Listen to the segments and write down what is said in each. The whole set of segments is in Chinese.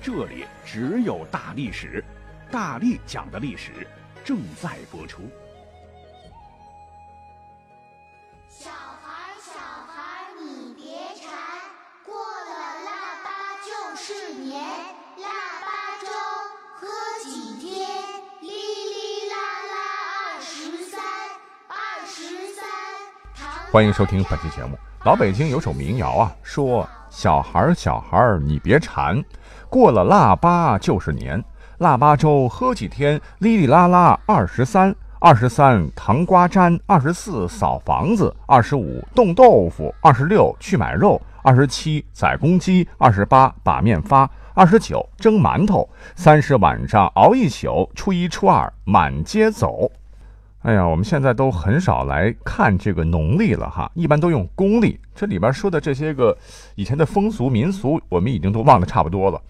这里只有大历史，大力讲的历史正在播出。欢迎收听本期节目。老北京有首民谣啊，说小孩儿，小孩儿，你别馋。过了腊八就是年，腊八粥喝几天？哩哩啦啦二十三，二十三糖瓜粘，二十四扫房子，二十五冻豆腐，二十六去买肉，二十七宰公鸡，二十八把面发，二十九蒸馒头，三十晚上熬一宿，初一初二满街走。哎呀，我们现在都很少来看这个农历了哈，一般都用公历。这里边说的这些个以前的风俗民俗，我们已经都忘得差不多了。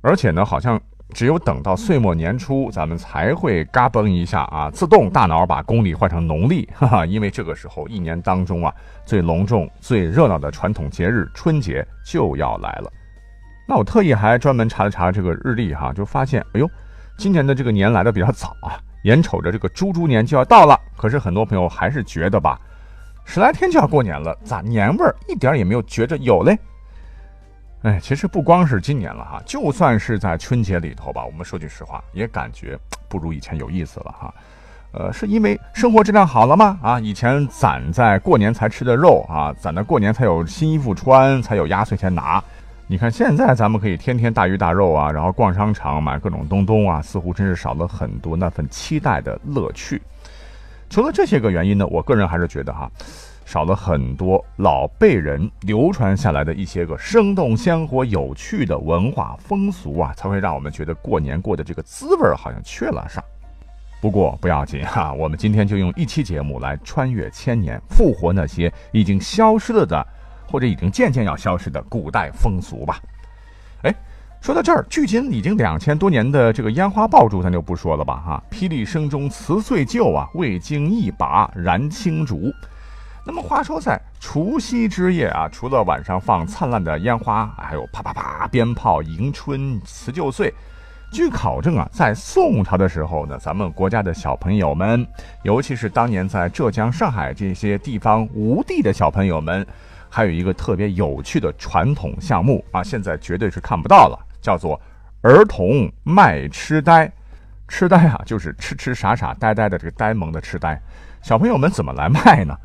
而且呢，好像只有等到岁末年初，咱们才会嘎嘣一下啊，自动大脑把公历换成农历，哈哈，因为这个时候一年当中啊最隆重、最热闹的传统节日春节就要来了。那我特意还专门查了查这个日历哈，就发现，哎呦，今年的这个年来的比较早啊，眼瞅着这个猪猪年就要到了，可是很多朋友还是觉得吧，十来天就要过年了，咋年味儿一点也没有觉着有嘞？哎，其实不光是今年了哈，就算是在春节里头吧，我们说句实话，也感觉不如以前有意思了哈。呃，是因为生活质量好了吗？啊，以前攒在过年才吃的肉啊，攒在过年才有新衣服穿，才有压岁钱拿。你看现在咱们可以天天大鱼大肉啊，然后逛商场买各种东东啊，似乎真是少了很多那份期待的乐趣。除了这些个原因呢，我个人还是觉得哈。少了很多老辈人流传下来的一些个生动鲜活、有趣的文化风俗啊，才会让我们觉得过年过的这个滋味好像缺了啥。不过不要紧哈，我们今天就用一期节目来穿越千年，复活那些已经消失了的，或者已经渐渐要消失的古代风俗吧。哎，说到这儿，距今已经两千多年的这个烟花爆竹，咱就不说了吧哈。霹雳声中辞岁旧啊，未经一把燃青竹。那么话说，在除夕之夜啊，除了晚上放灿烂的烟花，还有啪啪啪鞭炮迎春辞旧岁。据考证啊，在宋朝的时候呢，咱们国家的小朋友们，尤其是当年在浙江、上海这些地方无地的小朋友们，还有一个特别有趣的传统项目啊，现在绝对是看不到了，叫做儿童卖痴呆。痴呆啊，就是痴痴傻傻呆呆的这个呆萌的痴呆。小朋友们怎么来卖呢？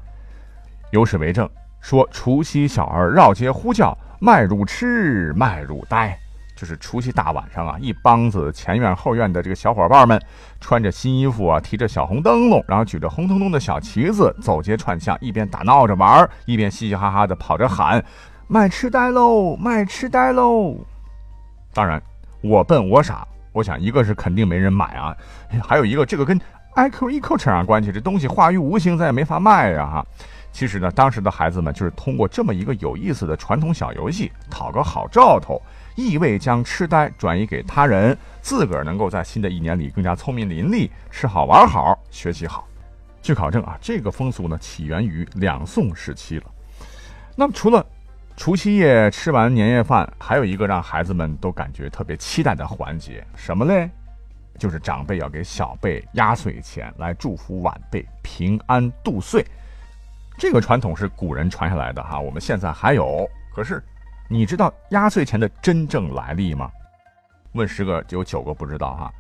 有史为证，说除夕小儿绕街呼叫，卖乳痴，卖乳呆，就是除夕大晚上啊，一帮子前院后院的这个小伙伴们，穿着新衣服啊，提着小红灯笼，然后举着红彤彤的小旗子，走街串巷，一边打闹着玩，一边嘻嘻哈哈的跑着喊：“卖痴呆喽，卖痴呆喽！”当然，我笨我傻，我想一个是肯定没人买啊，还有一个这个跟 I Q E Q 扯上关系，这东西化于无形，咱也没法卖呀哈。其实呢，当时的孩子们就是通过这么一个有意思的传统小游戏，讨个好兆头，意味将痴呆转移给他人，自个儿能够在新的一年里更加聪明伶俐，吃好玩好，学习好。据考证啊，这个风俗呢起源于两宋时期了。那么除了除夕夜吃完年夜饭，还有一个让孩子们都感觉特别期待的环节，什么嘞？就是长辈要给小辈压岁钱，来祝福晚辈平安度岁。这个传统是古人传下来的哈，我们现在还有。可是，你知道压岁钱的真正来历吗？问十个有九个不知道哈。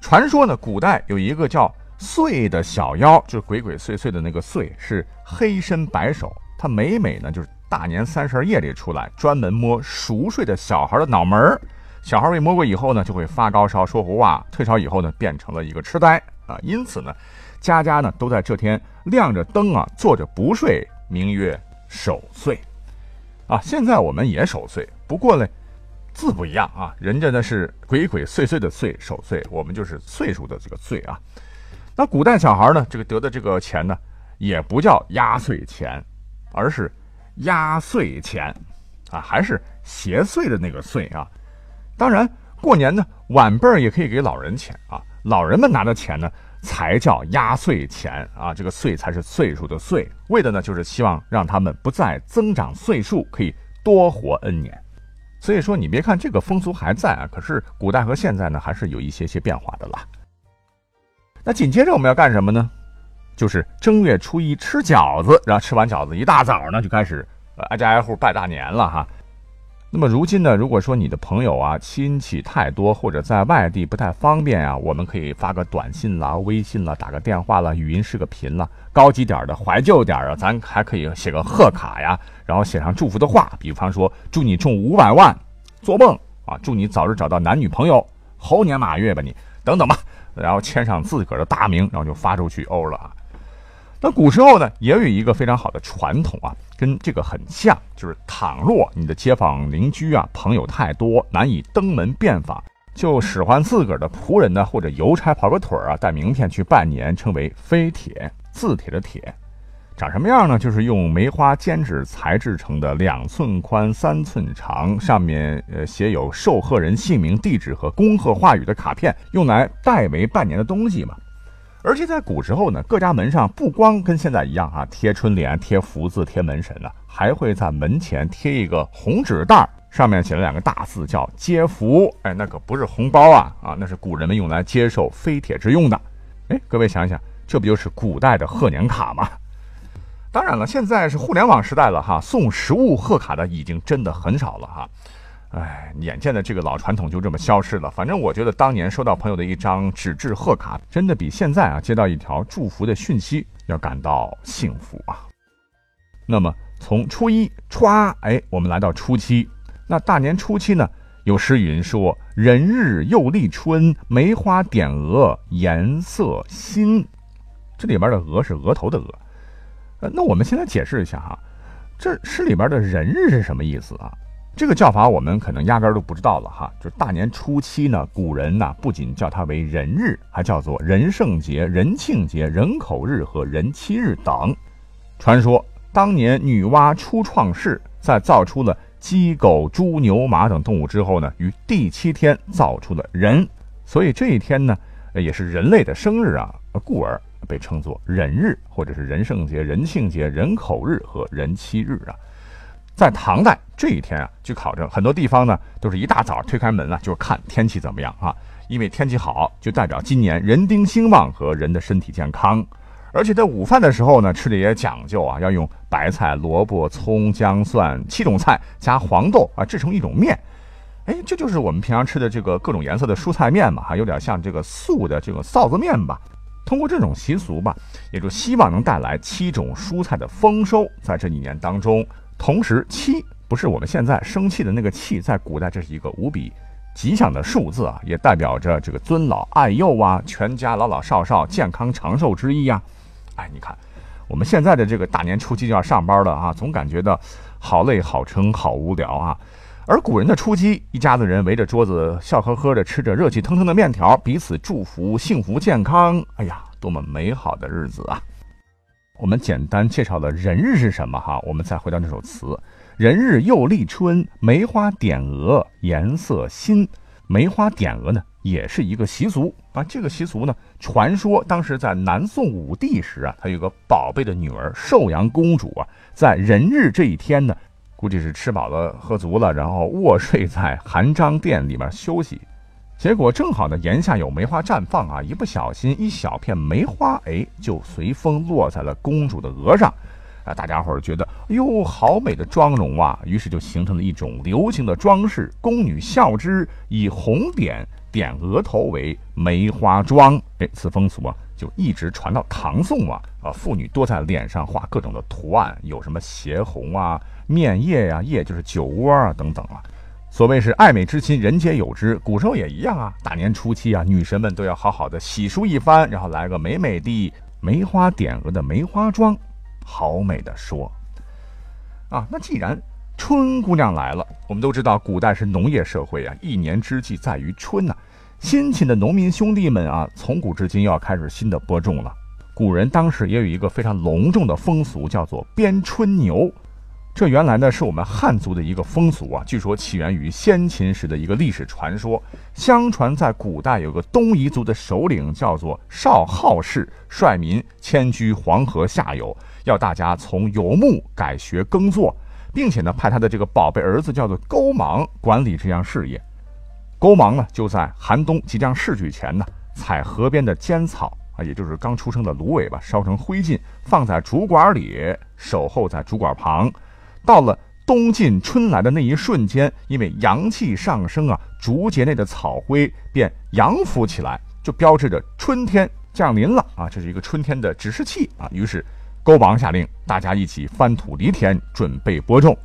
传说呢，古代有一个叫岁的小妖，就是鬼鬼祟祟的那个岁，是黑身白手。他每每呢，就是大年三十夜里出来，专门摸熟睡的小孩的脑门儿。小孩被摸过以后呢，就会发高烧、说胡话。退烧以后呢，变成了一个痴呆啊。因此呢。家家呢都在这天亮着灯啊，坐着不睡，名曰守岁，啊，现在我们也守岁，不过呢，字不一样啊，人家呢是鬼鬼祟祟的祟守岁，我们就是岁数的这个岁啊。那古代小孩呢，这个得的这个钱呢，也不叫压岁钱，而是压岁钱啊，还是邪祟的那个岁啊。当然，过年呢，晚辈儿也可以给老人钱啊，老人们拿的钱呢，才叫压岁钱啊。这个岁才是岁数的岁，为的呢，就是希望让他们不再增长岁数，可以多活 N 年。所以说，你别看这个风俗还在啊，可是古代和现在呢，还是有一些些变化的啦。那紧接着我们要干什么呢？就是正月初一吃饺子，然后吃完饺子，一大早呢就开始挨家挨户拜大年了哈。那么如今呢，如果说你的朋友啊、亲戚太多，或者在外地不太方便啊，我们可以发个短信啦、微信啦、打个电话啦、语音视个频啦。高级点的、怀旧点啊，咱还可以写个贺卡呀，然后写上祝福的话，比方说祝你中五百万，做梦啊！祝你早日找到男女朋友，猴年马月吧你，等等吧。然后签上自个儿的大名，然后就发出去欧了啊。那古时候呢，也有一个非常好的传统啊，跟这个很像，就是倘若你的街坊邻居啊朋友太多，难以登门遍访，就使唤自个儿的仆人呢，或者邮差跑个腿儿啊，带名片去拜年，称为飞帖，字帖的帖。长什么样呢？就是用梅花笺纸裁制成的，两寸宽、三寸长，上面呃写有受贺人姓名、地址和恭贺话语的卡片，用来代为拜年的东西嘛。而且在古时候呢，各家门上不光跟现在一样啊，贴春联、贴福字、贴门神呢，还会在门前贴一个红纸袋，上面写了两个大字，叫接福。哎，那可不是红包啊啊，那是古人们用来接受飞帖之用的。哎，各位想想，这不就是古代的贺年卡吗？当然了，现在是互联网时代了哈，送实物贺卡的已经真的很少了哈。哎，眼见的这个老传统就这么消失了。反正我觉得当年收到朋友的一张纸质贺卡，真的比现在啊接到一条祝福的讯息要感到幸福啊。那么从初一歘，哎，我们来到初七。那大年初七呢，有诗云说：“人日又立春，梅花点额颜色新。”这里边的“额”是额头的“额”。呃，那我们先来解释一下哈，这诗里边的人日是什么意思啊？这个叫法我们可能压根儿都不知道了哈。就是大年初七呢，古人呢不仅叫它为人日，还叫做人圣节、人庆节、人口日和人妻日等。传说当年女娲初创世，在造出了鸡、狗、猪、牛、马等动物之后呢，于第七天造出了人，所以这一天呢，也是人类的生日啊，故而。被称作人日，或者是人圣节、人庆节、人口日和人妻日啊。在唐代这一天啊，据考证，很多地方呢都是一大早推开门啊，就是看天气怎么样啊。因为天气好，就代表今年人丁兴旺和人的身体健康。而且在午饭的时候呢，吃的也讲究啊，要用白菜、萝卜、葱、姜、蒜七种菜加黄豆啊，制成一种面。哎，这就是我们平常吃的这个各种颜色的蔬菜面嘛，哈，有点像这个素的这个臊子面吧。通过这种习俗吧，也就希望能带来七种蔬菜的丰收，在这一年当中。同时，七不是我们现在生气的那个气，在古代这是一个无比吉祥的数字啊，也代表着这个尊老爱幼啊，全家老老少少健康长寿之意呀。哎，你看，我们现在的这个大年初七就要上班了啊，总感觉到好累、好撑、好无聊啊。而古人的初七，一家子人围着桌子，笑呵呵地吃着热气腾腾的面条，彼此祝福幸福健康。哎呀，多么美好的日子啊！我们简单介绍了人日是什么哈，我们再回到这首词：人日又立春，梅花点额颜色新。梅花点额呢，也是一个习俗啊。这个习俗呢，传说当时在南宋武帝时啊，他有个宝贝的女儿寿阳公主啊，在人日这一天呢。估计是吃饱了喝足了，然后卧睡在含章殿里面休息，结果正好呢，檐下有梅花绽放啊，一不小心一小片梅花，哎，就随风落在了公主的额上，啊，大家伙儿觉得，哎呦，好美的妆容啊，于是就形成了一种流行的装饰，宫女笑之，以红点点额头为梅花妆，哎，此风俗啊，就一直传到唐宋啊，啊，妇女多在脸上画各种的图案，有什么斜红啊。面叶呀，叶就是酒窝啊，等等啊。所谓是爱美之心，人皆有之。古时候也一样啊。大年初七啊，女神们都要好好的洗漱一番，然后来个美美的梅花点额的梅花妆，好美的说。啊，那既然春姑娘来了。我们都知道，古代是农业社会啊，一年之计在于春呐。辛勤的农民兄弟们啊，从古至今又要开始新的播种了。古人当时也有一个非常隆重的风俗，叫做鞭春牛。这原来呢是我们汉族的一个风俗啊，据说起源于先秦时的一个历史传说。相传在古代有个东夷族的首领叫做少昊氏，率民迁居黄河下游，要大家从游牧改学耕作，并且呢派他的这个宝贝儿子叫做勾芒管理这项事业。勾芒呢，就在寒冬即将逝去前呢，采河边的尖草啊，也就是刚出生的芦苇吧，烧成灰烬，放在竹管里，守候在竹管旁。到了冬尽春来的那一瞬间，因为阳气上升啊，竹节内的草灰便扬浮起来，就标志着春天降临了啊！这是一个春天的指示器啊。于是勾芒下令，大家一起翻土犁田，准备播种。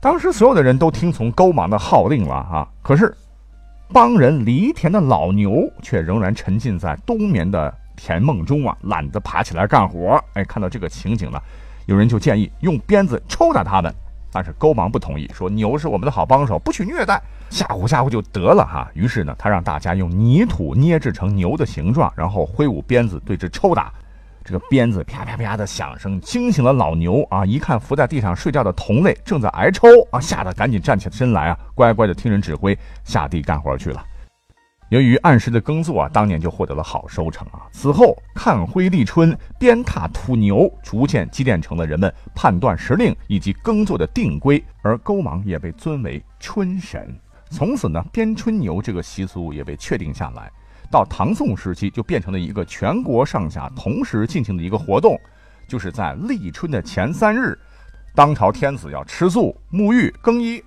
当时所有的人都听从勾芒的号令了啊，可是。帮人犁田的老牛却仍然沉浸在冬眠的甜梦中啊，懒得爬起来干活。哎，看到这个情景呢，有人就建议用鞭子抽打他们，但是勾芒不同意，说牛是我们的好帮手，不许虐待，吓唬吓唬就得了哈。于是呢，他让大家用泥土捏制成牛的形状，然后挥舞鞭子对之抽打。这个鞭子啪啪啪的响声惊醒了老牛啊！一看伏在地上睡觉的同类正在挨抽啊，吓得赶紧站起身来啊，乖乖的听人指挥下地干活去了。由于按时的耕作啊，当年就获得了好收成啊。此后看灰立春、鞭挞土牛，逐渐积淀成了人们判断时令以及耕作的定规，而勾芒也被尊为春神。从此呢，鞭春牛这个习俗也被确定下来。到唐宋时期，就变成了一个全国上下同时进行的一个活动，就是在立春的前三日，当朝天子要吃素、沐浴、更衣。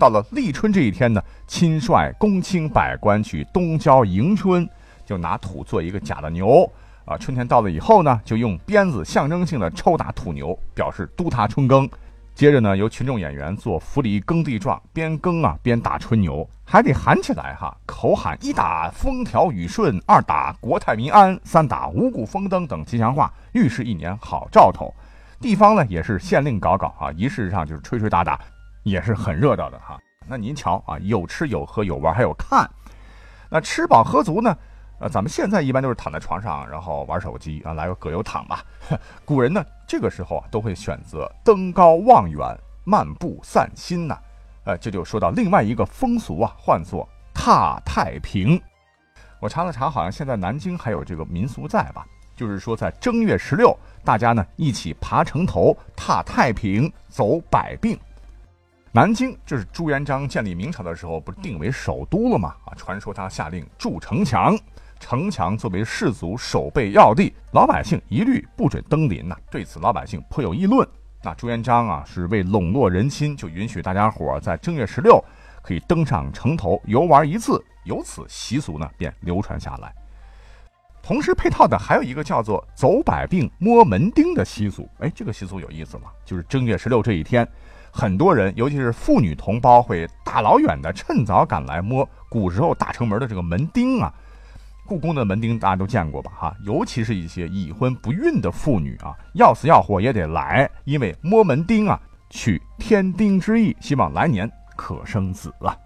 到了立春这一天呢，亲率公卿百官去东郊迎春，就拿土做一个假的牛啊。春天到了以后呢，就用鞭子象征性的抽打土牛，表示督他春耕。接着呢，由群众演员做扶犁耕地状，边耕啊边打春牛，还得喊起来哈，口喊一打风调雨顺，二打国泰民安，三打五谷丰登等吉祥话，预示一年好兆头。地方呢也是县令搞搞啊，仪式上就是吹吹打打，也是很热闹的哈。那您瞧啊，有吃有喝有玩还有看，那吃饱喝足呢？呃，咱们现在一般都是躺在床上，然后玩手机啊，来个葛优躺吧。古人呢，这个时候啊，都会选择登高望远、漫步散心呐。呃，这就说到另外一个风俗啊，唤作踏太平。我查了查，好像现在南京还有这个民俗在吧？就是说在正月十六，大家呢一起爬城头、踏太平、走百病。南京这是朱元璋建立明朝的时候，不是定为首都了吗？啊，传说他下令筑城墙。城墙作为士族守备要地，老百姓一律不准登临呐。对此，老百姓颇有议论。那朱元璋啊，是为笼络人心，就允许大家伙儿在正月十六可以登上城头游玩一次，由此习俗呢便流传下来。同时配套的还有一个叫做走百病摸门钉的习俗。哎，这个习俗有意思了，就是正月十六这一天，很多人，尤其是妇女同胞，会大老远的趁早赶来摸古时候大城门的这个门钉啊。故宫的门钉大家都见过吧？哈，尤其是一些已婚不孕的妇女啊，要死要活也得来，因为摸门钉啊，取添丁之意，希望来年可生子啊。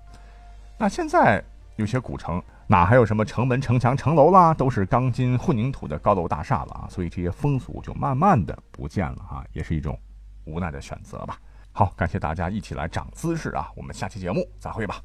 那现在有些古城哪还有什么城门、城墙、城楼啦，都是钢筋混凝土的高楼大厦了啊，所以这些风俗就慢慢的不见了啊，也是一种无奈的选择吧。好，感谢大家一起来涨姿势啊，我们下期节目再会吧。